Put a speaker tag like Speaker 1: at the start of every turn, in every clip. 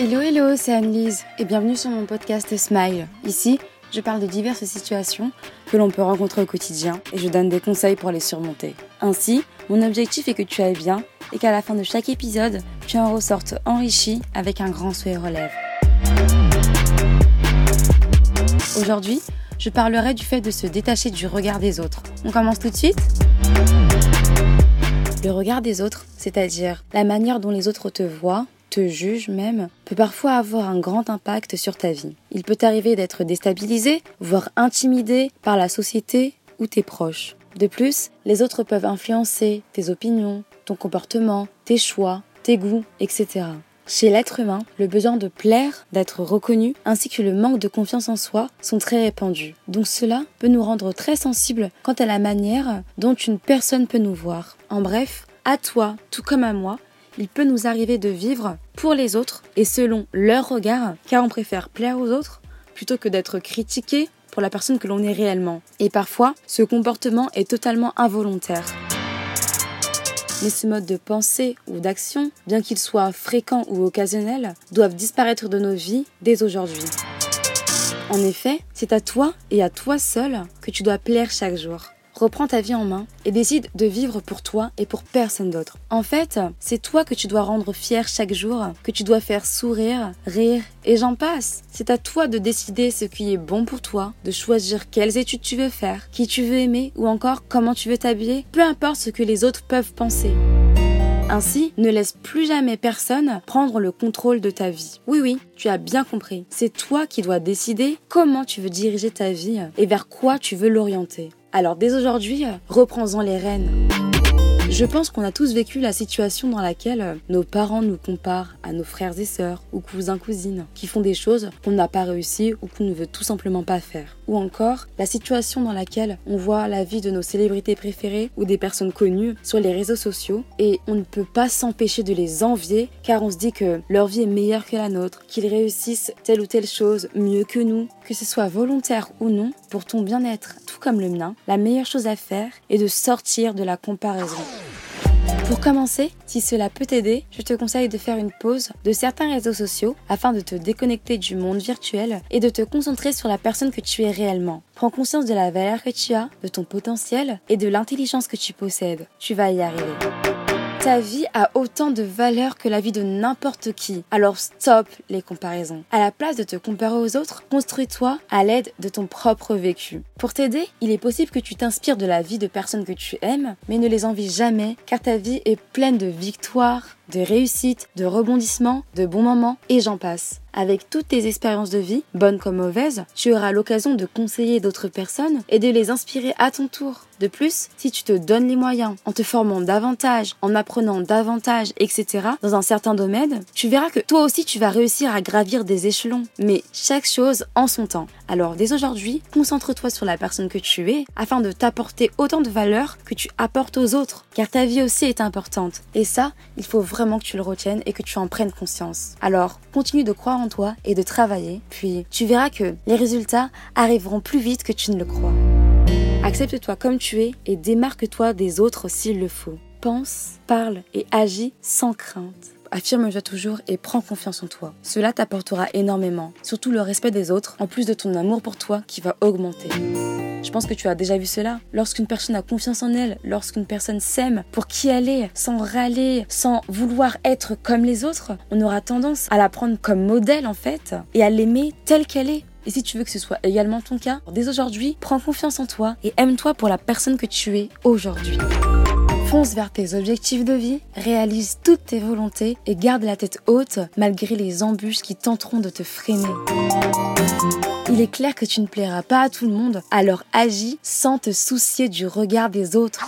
Speaker 1: Hello, hello, c'est Anne-Lise et bienvenue sur mon podcast Smile. Ici, je parle de diverses situations que l'on peut rencontrer au quotidien et je donne des conseils pour les surmonter. Ainsi, mon objectif est que tu ailles bien et qu'à la fin de chaque épisode, tu en ressortes enrichi avec un grand sourire aux lèvres. Aujourd'hui, je parlerai du fait de se détacher du regard des autres. On commence tout de suite? Le regard des autres, c'est-à-dire la manière dont les autres te voient, te jugent même, peut parfois avoir un grand impact sur ta vie. Il peut t'arriver d'être déstabilisé, voire intimidé par la société ou tes proches. De plus, les autres peuvent influencer tes opinions, ton comportement, tes choix, tes goûts, etc. Chez l'être humain, le besoin de plaire, d'être reconnu, ainsi que le manque de confiance en soi sont très répandus. Donc cela peut nous rendre très sensibles quant à la manière dont une personne peut nous voir. En bref, à toi, tout comme à moi, il peut nous arriver de vivre pour les autres et selon leur regard, car on préfère plaire aux autres plutôt que d'être critiqué pour la personne que l'on est réellement. Et parfois, ce comportement est totalement involontaire. Mais ce mode de pensée ou d'action, bien qu'il soit fréquent ou occasionnel, doivent disparaître de nos vies dès aujourd'hui. En effet, c'est à toi et à toi seul que tu dois plaire chaque jour reprends ta vie en main et décide de vivre pour toi et pour personne d'autre. En fait, c'est toi que tu dois rendre fier chaque jour, que tu dois faire sourire, rire et j'en passe. C'est à toi de décider ce qui est bon pour toi, de choisir quelles études tu veux faire, qui tu veux aimer ou encore comment tu veux t'habiller, peu importe ce que les autres peuvent penser. Ainsi, ne laisse plus jamais personne prendre le contrôle de ta vie. Oui, oui, tu as bien compris. C'est toi qui dois décider comment tu veux diriger ta vie et vers quoi tu veux l'orienter. Alors dès aujourd'hui, reprends-en les rênes. Je pense qu'on a tous vécu la situation dans laquelle euh, nos parents nous comparent à nos frères et sœurs ou cousins cousines qui font des choses qu'on n'a pas réussi ou qu'on ne veut tout simplement pas faire. Ou encore la situation dans laquelle on voit la vie de nos célébrités préférées ou des personnes connues sur les réseaux sociaux et on ne peut pas s'empêcher de les envier car on se dit que leur vie est meilleure que la nôtre, qu'ils réussissent telle ou telle chose mieux que nous, que ce soit volontaire ou non, pour ton bien-être, tout comme le mien, la meilleure chose à faire est de sortir de la comparaison. Pour commencer, si cela peut t'aider, je te conseille de faire une pause de certains réseaux sociaux afin de te déconnecter du monde virtuel et de te concentrer sur la personne que tu es réellement. Prends conscience de la valeur que tu as, de ton potentiel et de l'intelligence que tu possèdes. Tu vas y arriver. Ta vie a autant de valeur que la vie de n'importe qui. Alors stop les comparaisons. À la place de te comparer aux autres, construis-toi à l'aide de ton propre vécu. Pour t'aider, il est possible que tu t'inspires de la vie de personnes que tu aimes, mais ne les envies jamais car ta vie est pleine de victoires, de réussites, de rebondissements, de bons moments et j'en passe. Avec toutes tes expériences de vie, bonnes comme mauvaises, tu auras l'occasion de conseiller d'autres personnes et de les inspirer à ton tour. De plus, si tu te donnes les moyens, en te formant davantage, en apprenant davantage, etc., dans un certain domaine, tu verras que toi aussi tu vas réussir à gravir des échelons. Mais chaque chose en son temps. Alors dès aujourd'hui, concentre-toi sur la personne que tu es afin de t'apporter autant de valeur que tu apportes aux autres. Car ta vie aussi est importante. Et ça, il faut vraiment que tu le retiennes et que tu en prennes conscience. Alors, continue de croire en toi et de travailler, puis tu verras que les résultats arriveront plus vite que tu ne le crois. Accepte-toi comme tu es et démarque-toi des autres s'il le faut. Pense, parle et agis sans crainte. Affirme-toi toujours et prends confiance en toi. Cela t'apportera énormément, surtout le respect des autres, en plus de ton amour pour toi qui va augmenter. Je pense que tu as déjà vu cela. Lorsqu'une personne a confiance en elle, lorsqu'une personne s'aime pour qui elle est, sans râler, sans vouloir être comme les autres, on aura tendance à la prendre comme modèle en fait et à l'aimer telle qu'elle est. Et si tu veux que ce soit également ton cas, dès aujourd'hui, prends confiance en toi et aime-toi pour la personne que tu es aujourd'hui. Fonce vers tes objectifs de vie, réalise toutes tes volontés et garde la tête haute malgré les embûches qui tenteront de te freiner. Il est clair que tu ne plairas pas à tout le monde, alors agis sans te soucier du regard des autres.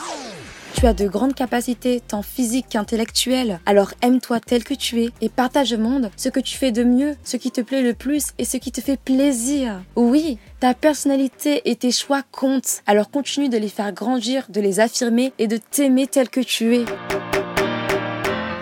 Speaker 1: Tu as de grandes capacités, tant physiques qu'intellectuelles. Alors aime-toi tel que tu es et partage au monde ce que tu fais de mieux, ce qui te plaît le plus et ce qui te fait plaisir. Oui, ta personnalité et tes choix comptent. Alors continue de les faire grandir, de les affirmer et de t'aimer tel que tu es.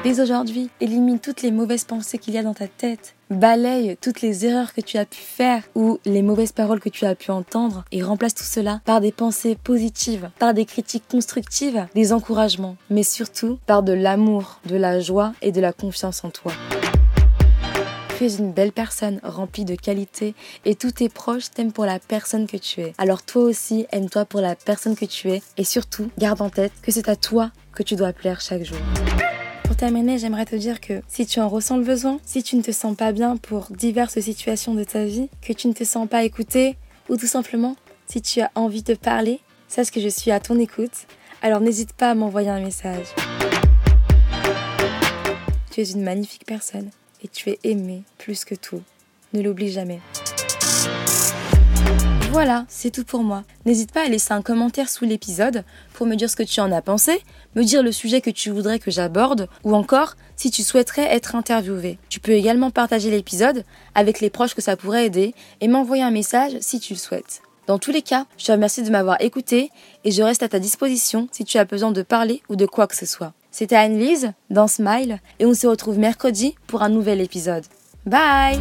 Speaker 1: Dès aujourd'hui, élimine toutes les mauvaises pensées qu'il y a dans ta tête. Balaye toutes les erreurs que tu as pu faire ou les mauvaises paroles que tu as pu entendre et remplace tout cela par des pensées positives, par des critiques constructives, des encouragements, mais surtout par de l'amour, de la joie et de la confiance en toi. Tu es une belle personne remplie de qualité et tous tes proches t'aiment pour la personne que tu es. Alors toi aussi, aime-toi pour la personne que tu es et surtout, garde en tête que c'est à toi que tu dois plaire chaque jour. Pour terminer, j'aimerais te dire que si tu en ressens le besoin, si tu ne te sens pas bien pour diverses situations de ta vie, que tu ne te sens pas écouté, ou tout simplement, si tu as envie de parler, sache que je suis à ton écoute, alors n'hésite pas à m'envoyer un message. Tu es une magnifique personne et tu es aimé plus que tout. Ne l'oublie jamais. Voilà, c'est tout pour moi. N'hésite pas à laisser un commentaire sous l'épisode pour me dire ce que tu en as pensé, me dire le sujet que tu voudrais que j'aborde, ou encore si tu souhaiterais être interviewé. Tu peux également partager l'épisode avec les proches que ça pourrait aider et m'envoyer un message si tu le souhaites. Dans tous les cas, je te remercie de m'avoir écouté et je reste à ta disposition si tu as besoin de parler ou de quoi que ce soit. C'était Anne-Lise dans Smile et on se retrouve mercredi pour un nouvel épisode. Bye